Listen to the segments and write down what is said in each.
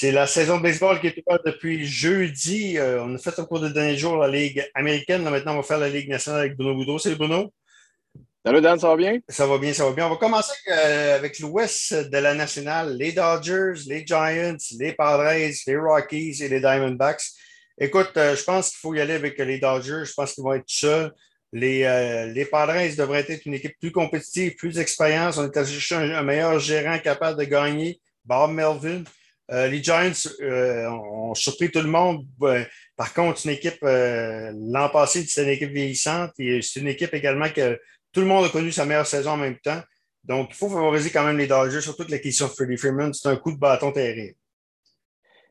C'est la saison de baseball qui est ouverte depuis jeudi. Euh, on a fait au cours des derniers jours la Ligue américaine. maintenant, on va faire la Ligue nationale avec Bruno Boudreau. Salut Bruno. Salut Dan, ça va bien? Ça va bien, ça va bien. On va commencer euh, avec l'ouest de la nationale. Les Dodgers, les Giants, les Padres, les Rockies et les Diamondbacks. Écoute, euh, je pense qu'il faut y aller avec les Dodgers. Je pense qu'ils vont être seuls. Les, les Padres devraient être une équipe plus compétitive, plus d'expérience. On est allé chercher un, meilleur gérant capable de gagner, Bob Melvin. Euh, les Giants euh, ont surpris tout le monde. par contre, une équipe, euh, l'an passé, c'était une équipe vieillissante et c'est une équipe également que tout le monde a connu sa meilleure saison en même temps. Donc, il faut favoriser quand même les Dodgers, surtout que la question de Freddie Freeman, c'est un coup de bâton terrible.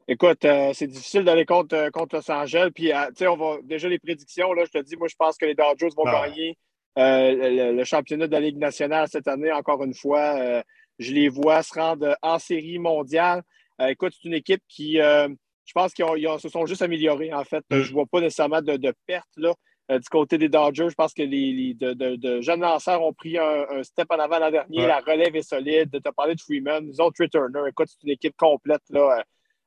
Écoute, c'est difficile d'aller contre, contre Los Angeles. Puis, tu sais, on va déjà les prédictions. Là, je te dis, moi, je pense que les Dodgers vont ah gagner le, le, championnat de la Ligue nationale cette année, encore une fois. je les vois se rendre en série mondiale. Euh, écoute, c'est une équipe qui, euh, je pense qu'ils se sont juste améliorés, en fait. Mm. Je ne vois pas nécessairement de, de perte là, euh, du côté des Dodgers. Je pense que les, de, jeunes lanceurs ont pris un, step en avant l'an dernier. La relève est solide. Tu as parlé de Freeman, ils ont Turner. Écoute, c'est une équipe complète là,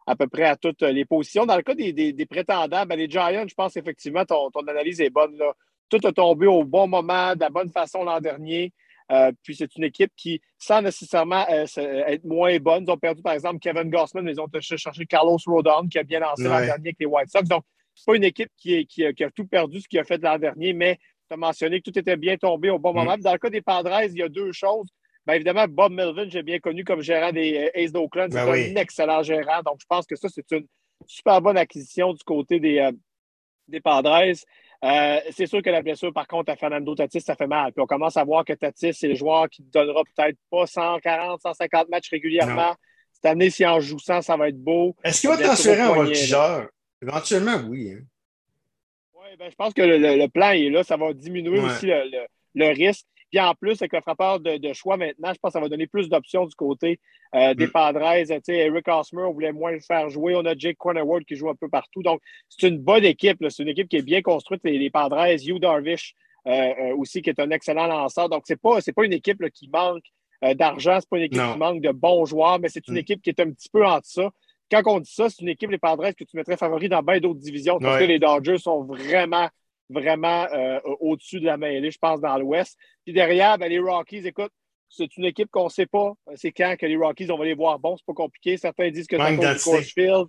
à peu près à toutes les positions. Dans le cas des, prétendants, ben, les Giants, je pense effectivement ton, ton analyse est bonne. Là. Tout a tombé au bon moment, de la bonne façon l'an dernier. Euh, puis c'est une équipe qui, sans nécessairement euh, être moins bonne, ils ont perdu par exemple Kevin Gossman, mais ils ont cherché Carlos Rodon qui a bien lancé l'an dernier avec les White Sox. Donc, c'est pas une équipe qui, qui, a tout perdu ce qu'il a fait l'an dernier, mais tu as mentionné que tout était bien tombé au bon mm. moment. Dans le cas des Padres, il y a deux choses. Bien évidemment, Bob Melvin, j'ai bien connu comme gérant des euh, Ace d'Oakland. C'est ben un excellent gérant. Donc, je pense que ça, c'est une super bonne acquisition du côté des, des Padres. Euh, c'est sûr que la blessure, par contre, à Fernando Tatis, ça fait mal. Puis on commence à voir que Tatis, c'est le joueur qui ne donnera peut-être pas 140, 150 matchs régulièrement. Cette année, s'il en joue 100, ça va être beau. Est-ce qu'il va transférer un voltigeur? Éventuellement, oui. Hein. Oui, ben, je pense que le, plan est là. Ça va diminuer aussi le risque. Puis en plus, avec le frappeur de, choix maintenant, je pense que ça va donner plus d'options du côté euh, des mm. Padres. Eric Osmer, on voulait moins le faire jouer. On a Jake Cornerwood qui joue un peu partout. Donc, c'est une bonne équipe. C'est une équipe qui est bien construite. Les, Padres, Hugh Darvish euh, euh, aussi, qui est un excellent lanceur. Donc, ce n'est pas, pas une équipe qui manque d'argent. Ce n'est pas une équipe qui manque de bons joueurs, mais c'est une mm. équipe qui est un petit peu entre ça. Quand on dit ça, c'est une équipe, les Padres, que tu mettrais favori dans bien d'autres divisions parce que les Dodgers sont vraiment vraiment euh, au-dessus de la mêlée, je pense, dans l'Ouest. Puis derrière, ben, les Rockies, écoute, c'est une équipe qu'on ne sait pas. C'est quand que les Rockies, on va les voir bons, c'est pas compliqué. Certains disent que c'est du coach field.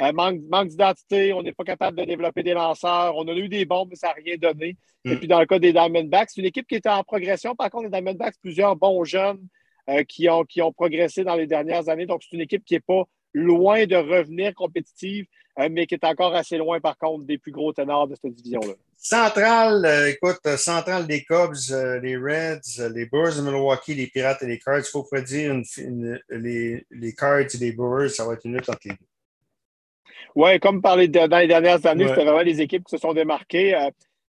Euh, manque, manque d'identité, on n'est pas capable de développer des lanceurs. On a eu des bombes, mais ça n'a rien donné. Et mm. puis dans le cas des Diamondbacks, c'est une équipe qui était en progression. Par contre, les Diamondbacks, plusieurs bons jeunes euh, qui, ont, qui ont progressé dans les dernières années. Donc, c'est une équipe qui n'est pas loin de revenir compétitive, mais qui est encore assez loin, par contre, des plus gros ténors de cette division-là. Centrale, euh, écoute, euh, centrale des Cubs, euh, les Reds, les Brewers de Milwaukee, les Pirates et les Cards. Il faut prédire les, les, Cards et les Brewers, ça va être une lutte entre les deux. Oui, comme parlé dans les dernières années, c'était vraiment les équipes qui se sont démarquées.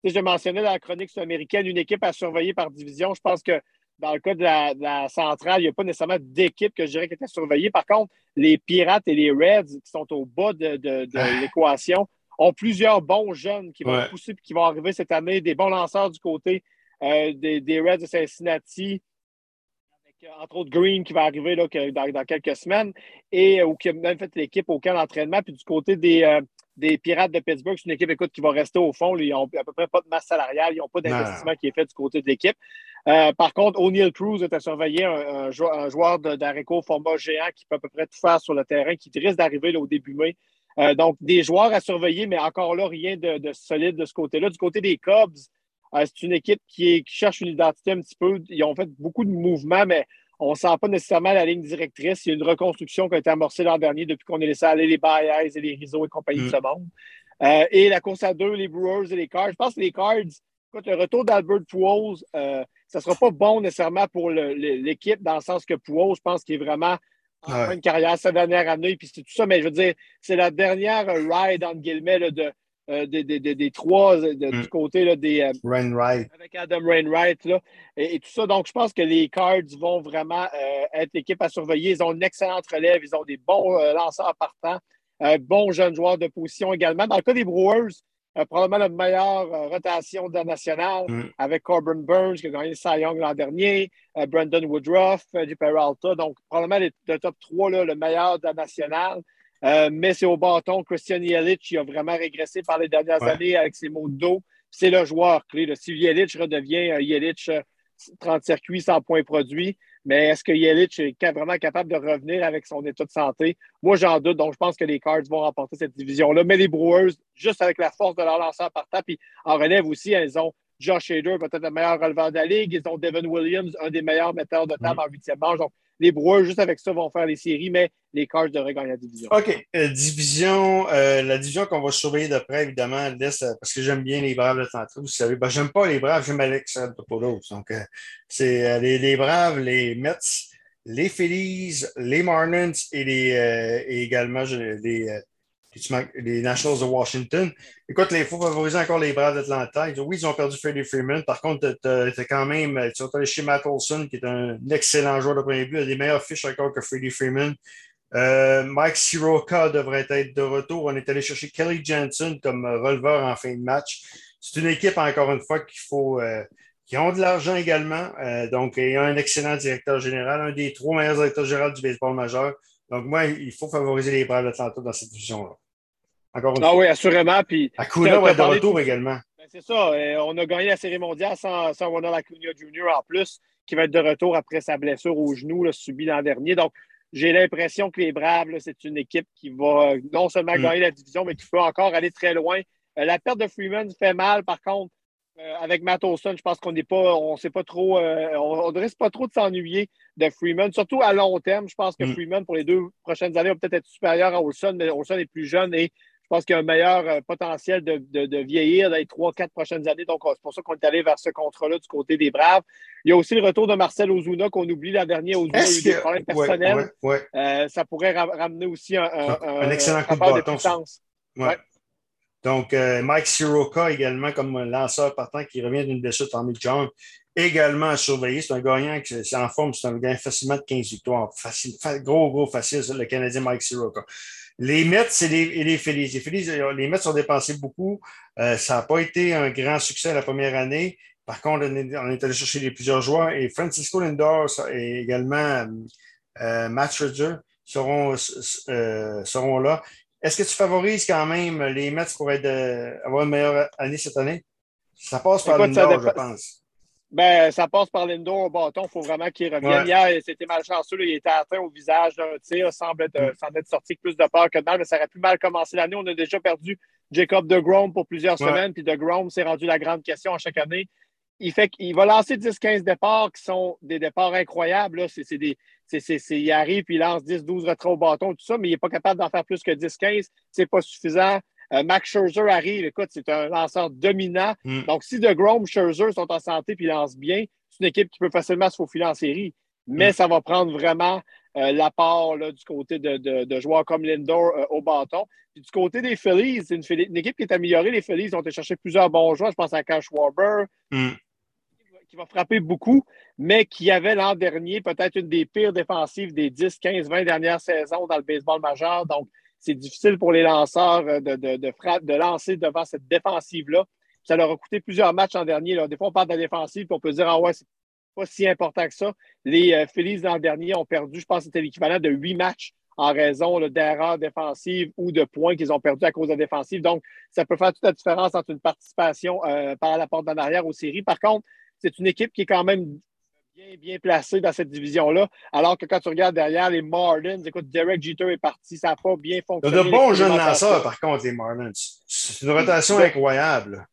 je mentionnais dans la chronique sud-américaine une équipe à surveiller par division. Je pense que dans le cas de la, centrale, il n'y a pas nécessairement d'équipe que je dirais qui était surveillée. Par contre, les Pirates et les Reds qui sont au bas de ah. l'équation ont plusieurs bons jeunes qui vont pousser et qui vont arriver cette année, des bons lanceurs du côté euh, des, Reds de Cincinnati, avec euh, entre autres Green qui va arriver là, dans, quelques semaines, et euh, ou qui a même fait l'équipe au camp d'entraînement. Puis du côté des, des Pirates de Pittsburgh, c'est une équipe écoute, qui va rester au fond. ils n'ont à peu près pas de masse salariale, ils n'ont pas d'investissement qui est fait du côté de l'équipe. par contre, O'Neill Cruz est à surveiller, un, joueur d'Areco format géant qui peut à peu près tout faire sur le terrain, qui risque d'arriver au début mai euh, donc, des joueurs à surveiller, mais encore là, rien de, solide de ce côté-là. Du côté des Cubs, euh, c'est une équipe qui, cherche une identité un petit peu. Ils ont fait beaucoup de mouvements, mais on ne sent pas nécessairement la ligne directrice. Il y a une reconstruction qui a été amorcée l'an dernier depuis qu'on a laissé aller les Baez et les Rizzo et compagnie de mm. ce monde. Euh, et la course à deux, les Brewers et les Cards. Je pense que les Cards, écoute, le retour d'Albert Pujols, ça ne sera pas bon nécessairement pour l'équipe dans le sens que Pujols, je pense qu'il est vraiment en fin de carrière sa dernière année, puis c'est tout ça, mais je veux dire, c'est la dernière ride, entre guillemets, de, euh, des trois du mm. côté là, des. Euh, Rainwright. Avec Adam Rainwright, là, et, tout ça. Donc, je pense que les Cards vont vraiment euh, être l'équipe à surveiller. Ils ont une excellente relève, ils ont des bons lanceurs partants, bons jeunes joueurs de position également. Dans le cas des Brewers, euh, probablement la meilleure euh, rotation de la nationale mm. avec Corbin Burns qui a gagné le Cy Young l'an dernier, euh, Brandon Woodruff du Peralta. Donc, probablement le top 3, le meilleur de la nationale. Mais c'est au bâton. Christian Yelich, il a vraiment régressé par les dernières années avec ses mots de dos. C'est le joueur clé. Si Yelich redevient un Yelich 30 circuits, 100 points produits, mais est-ce que Yelich est vraiment capable de revenir avec son état de santé? Moi, j'en doute. Donc, je pense que les Cards vont remporter cette division-là. Mais les Brewers, juste avec la force de leur lanceur partant, puis en relève aussi, elles ont Josh Hader, peut-être le meilleur releveur de la ligue. Ils ont Devin Williams, un des meilleurs metteurs de table mm. en huitième manche. Donc, les Brewers, juste avec ça, vont faire les séries, mais les Cards devraient gagner la division. OK. Euh, division, euh, la division qu'on va surveiller de près, évidemment, laisse, euh, parce que j'aime bien les Braves de tantôt. Vous savez, ben, j'aime pas les Braves, j'aime Alex Topoulos. Donc, c'est les, les, Braves, les Mets, les Phillies, les Marlins et, les, et également les, les Nationals de Washington. Écoute, il faut favoriser encore les Braves d'Atlanta. Oui, ils ont perdu Freddie Freeman. Par contre, tu as, quand même, tu aller chez Matt Olson, qui est un excellent joueur de premier but. Il a des meilleures fiches encore que Freddie Freeman. Euh, Mike Siroka devrait être de retour. On est allé chercher Kelly Jensen comme releveur en fin de match. C'est une équipe, encore une fois, qu'il faut. Euh, qui ont de l'argent également. Euh, donc, il y a un excellent directeur général, un des trois meilleurs directeurs généraux du baseball majeur. Donc, moi, il faut favoriser les Braves d'Atlanta dans cette division-là. Encore une ah oui, assurément. Puis, Acuna va être de retour également. Ben, c'est ça. Euh, on a gagné la Série mondiale sans, sans Ronald Acuna Jr. en plus, qui va être de retour après sa blessure au genou subie l'an dernier. Donc, j'ai l'impression que les Braves, c'est une équipe qui va euh, non seulement mm. gagner la division, mais qui peut encore aller très loin. Euh, la perte de Freeman fait mal, par contre. Euh, avec Matt Olson, je pense qu'on n'est pas, on sait pas trop, euh, on ne risque pas trop de s'ennuyer de Freeman, surtout à long terme. Je pense que mm. Freeman, pour les deux prochaines années, va peut-être être supérieur à Olson, mais Olson est plus jeune et pense qu'il y a un meilleur euh, potentiel de, de, vieillir dans les trois, quatre prochaines années. Donc, c'est pour ça qu'on est allé vers ce contrat-là du côté des Braves. Il y a aussi le retour de Marcel Ozuna qu'on oublie la dernière. Ozuna a eu des problèmes personnels. ça pourrait ramener aussi un, un, excellent coup de. Donc, euh, Mike Siroka également comme lanceur partant qui revient d'une blessure Tommy John, également à surveiller. C'est un gagnant qui est en forme, c'est un gagnant facilement de 15 victoires. Facile, gros, gros, facile, le Canadien Mike Siroka. Les Mets et les, les Phillies. Les Phillies, euh, les Mets ont dépensé beaucoup. Euh, ça n'a pas été un grand succès la première année. Par contre, on est, allé chercher plusieurs joueurs et Francisco Lindor et également Matt Scherzer seront, seront là. Est-ce que tu favorises quand même les Mets pour avoir une meilleure année cette année? Ça passe par Lindor, je pense. Ben, ça passe par Lindor au bâton. Il faut vraiment qu'il revienne. Hier, c'était malchanceux. il était atteint au visage d'un tir. Semble être, mm. être sorti plus de peur que de mal, mais ça aurait pu mal commencer l'année. On a déjà perdu Jacob de Grom pour plusieurs semaines. Puis de Grom, s'est rendu la grande question à chaque année. Il, fait qu'il va lancer 10-15 départs qui sont des départs incroyables. C'est des, il arrive puis il lance 10-12 retraits au bâton, tout ça, mais il n'est pas capable d'en faire plus que 10-15. C'est pas suffisant. Euh, Max Scherzer arrive, écoute, c'est un lanceur dominant. Mm. Donc, si De Grom, Scherzer sont en santé puis lancent bien, c'est une équipe qui peut facilement se faufiler en série. Mais mm. ça va prendre vraiment euh, l'apport du côté de, joueurs comme Lindor euh, au bâton. Puis du côté des Phillies, c'est une, équipe qui est améliorée. Les Phillies ont été chercher plusieurs bons joueurs. Je pense à Cash Warber. Mm qui va frapper beaucoup, mais qui avait l'an dernier peut-être une des pires défensives des 10, 15, 20 dernières saisons dans le baseball majeur. Donc, c'est difficile pour les lanceurs euh, de, de, de lancer devant cette défensive-là. Ça leur a coûté plusieurs matchs l'an dernier. Là. Des fois, on parle de la défensive et on peut dire Ah ouais, c'est pas si important que ça. Les euh, Phillies l'an dernier ont perdu, je pense que c'était l'équivalent de huit matchs en raison d'erreurs défensives ou de points qu'ils ont perdus à cause de la défensive. Donc, ça peut faire toute la différence entre une participation euh, par la porte d'en arrière aux séries. Par contre, c'est une équipe qui est quand même bien, bien placée dans cette division-là. Alors que quand tu regardes derrière les Marlins, écoute, Derek Jeter est parti, ça n'a pas bien fonctionné. Il y a de bons jeunes lanceurs, par contre, les Marlins. C'est une rotation incroyable.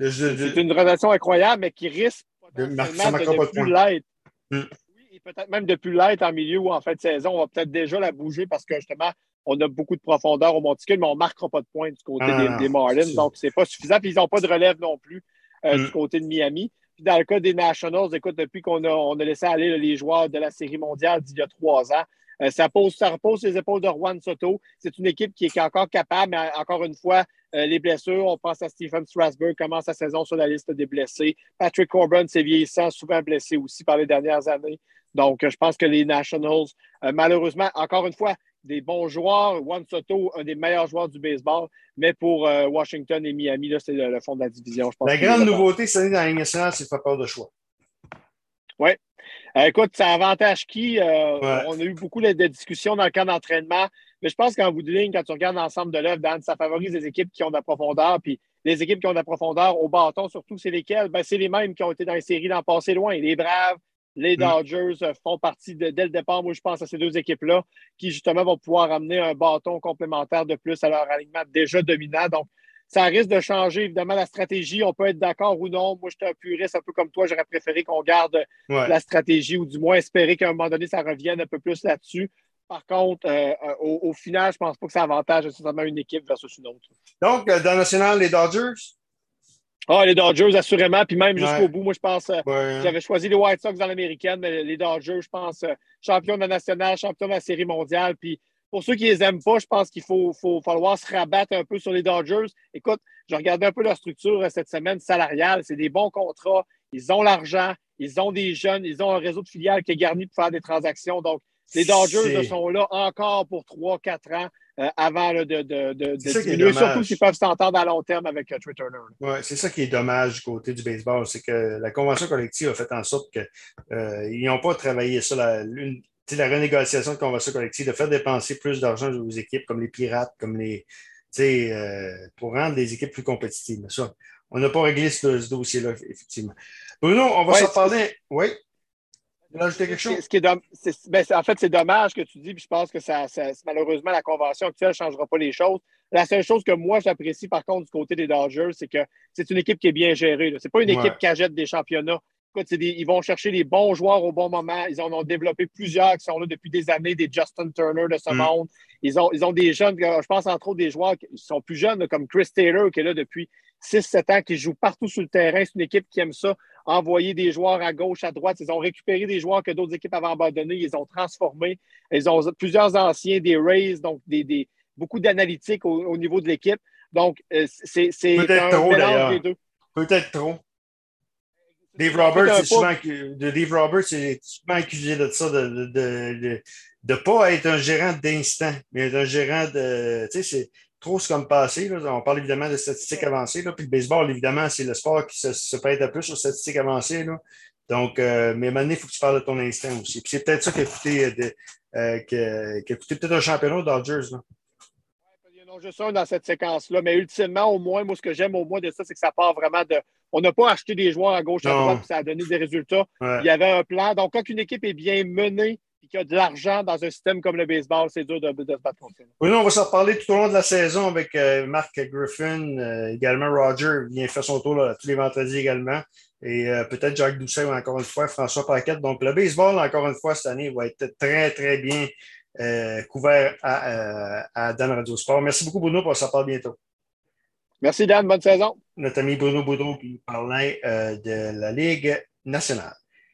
C'est une rotation incroyable, mais qui risque de, de, plus l'être. Hmm. Oui, et peut-être même de plus l'être en milieu ou en fin de saison. On va peut-être déjà la bouger parce que justement, on a beaucoup de profondeur au monticule, mais on ne marquera pas de points du côté ah, des, Marlins. Donc, ce n'est pas suffisant. Puis, ils n'ont pas de relève non plus euh, du hmm. côté de Miami. Puis dans le cas des Nationals, écoute, depuis qu'on a, on a laissé aller les joueurs de la Série mondiale d'il y a trois ans, euh, ça, pose, ça repose les épaules de Juan Soto. C'est une équipe qui est, encore capable, mais encore une fois, euh, les blessures, on pense à Stephen Strasburg, commence sa saison sur la liste des blessés. Patrick Corbin, c'est vieillissant, souvent blessé aussi par les dernières années. Donc, euh, je pense que les Nationals, malheureusement, encore une fois, des bons joueurs. Juan Soto, un des meilleurs joueurs du baseball. Mais pour euh, Washington et Miami, c'est le, fond de la division. la grande nouveauté cette année dans la Ligue nationale, c'est le peur de choix. Oui. écoute, ça avantage qui? On a eu beaucoup de, discussions dans le camp d'entraînement, mais je pense qu'en bout de ligne, quand tu regardes l'ensemble de l'œuvre, Dan, ça favorise les équipes qui ont de la profondeur. Puis les équipes qui ont de la profondeur au bâton, surtout, c'est lesquelles? Ben, c'est les mêmes qui ont été dans les séries l'an passé loin. Les Braves, les mm. Dodgers euh, font partie dès le départ. Moi, je pense à ces deux équipes-là qui, justement, vont pouvoir amener un bâton complémentaire de plus à leur alignement déjà dominant. Donc, ça risque de changer, évidemment, la stratégie. On peut être d'accord ou non. Moi, je suis un puriste, un peu comme toi. J'aurais préféré qu'on garde la stratégie ou du moins espérer qu'à un moment donné, ça revienne un peu plus là-dessus. Par contre, euh, euh, au, final, je ne pense pas que ça avantage nécessairement une équipe versus une autre. Donc, dans le national, les Dodgers? Ah, les Dodgers, assurément. Puis même jusqu'au bout, moi, je pense, euh, j'avais choisi les White Sox dans l'américaine, mais les Dodgers, je pense, euh, champion de la nationale, champion de la série mondiale. Puis pour ceux qui les aiment pas, je pense qu'il faut, faut, falloir se rabattre un peu sur les Dodgers. Écoute, je regardais un peu leur structure euh, cette semaine salariale. C'est des bons contrats. Ils ont l'argent. Ils ont des jeunes. Ils ont un réseau de filiales qui est garni pour faire des transactions. Donc, les Dodgers sont là encore pour 3-4 ans. Euh, avant de, de, de, de surtout s'ils peuvent s'entendre à long terme avec uh, Turner. Oui, c'est ça qui est dommage du côté du baseball, c'est que la convention collective a fait en sorte qu'ils euh, n'ont pas travaillé ça. La, la renégociation de convention collective, de faire dépenser plus d'argent aux équipes comme les Pirates, comme les. Euh, pour rendre les équipes plus compétitives. Ça, on n'a pas réglé ce, dossier-là, effectivement. Bruno, on va se reparler. Oui? Quelque chose? Ce qui est ben, en fait, c'est dommage que tu dis, puis je pense que ça, malheureusement, la convention actuelle ne changera pas les choses. La seule chose que moi, j'apprécie, par contre, du côté des Dodgers, c'est que c'est une équipe qui est bien gérée. Ce n'est pas une équipe qui achète des championnats. ils vont chercher les bons joueurs au bon moment. Ils en ont développé plusieurs qui sont là depuis des années, des Justin Turner de ce mm. monde. Ils ont, ils ont des jeunes, je pense entre autres des joueurs qui sont plus jeunes, comme Chris Taylor, qui est là depuis 6-7 ans, qui joue partout sur le terrain. C'est une équipe qui aime ça envoyer des joueurs à gauche, à droite. Ils ont récupéré des joueurs que d'autres équipes avaient abandonnés. Ils ont transformé. Ils ont plusieurs anciens, des Rays, donc des, beaucoup d'analytiques au, niveau de l'équipe. Donc, euh, c'est un trop, mélange des deux. Peut-être trop. Dave Roberts, c'est souvent, Dave Roberts est souvent accusé de ça, de ne de, pas être un gérant d'instant, mais être un gérant de. Tu sais, c'est trop ce comme passé. On parle évidemment de statistiques avancées. Là. Puis le baseball, évidemment, c'est le sport qui se, se prête un peu sur statistiques avancées. Là. Donc, euh, mais maintenant, il faut que tu parles de ton instinct aussi. Puis c'est peut-être ça qui a coûté, euh, euh, peut-être un championnat aux Dodgers. Là. Il y en a juste un dans cette séquence-là. Mais ultimement, au moins, moi, ce que j'aime au moins de ça, c'est que ça part vraiment de. On n'a pas acheté des joueurs à gauche, à droite, puis ça a donné des résultats. Il y avait un plan. Donc, quand une équipe est bien menée, y a de l'argent dans un système comme le baseball, c'est dur de, de, se battre contre Oui, on va s'en reparler tout au long de la saison avec euh, Marc Griffin, euh, également Roger vient faire son tour tous les vendredis également. Et euh, peut-être Jacques Doucet encore une fois, François Paquette. Donc le baseball, encore une fois, cette année, va être très, très bien couvert à, à, Dan Radio Sport. Merci beaucoup, Bruno, pour s'en parler bientôt. Merci, Dan. Bonne saison. Notre ami Bruno Boudreau qui parlait de la Ligue nationale.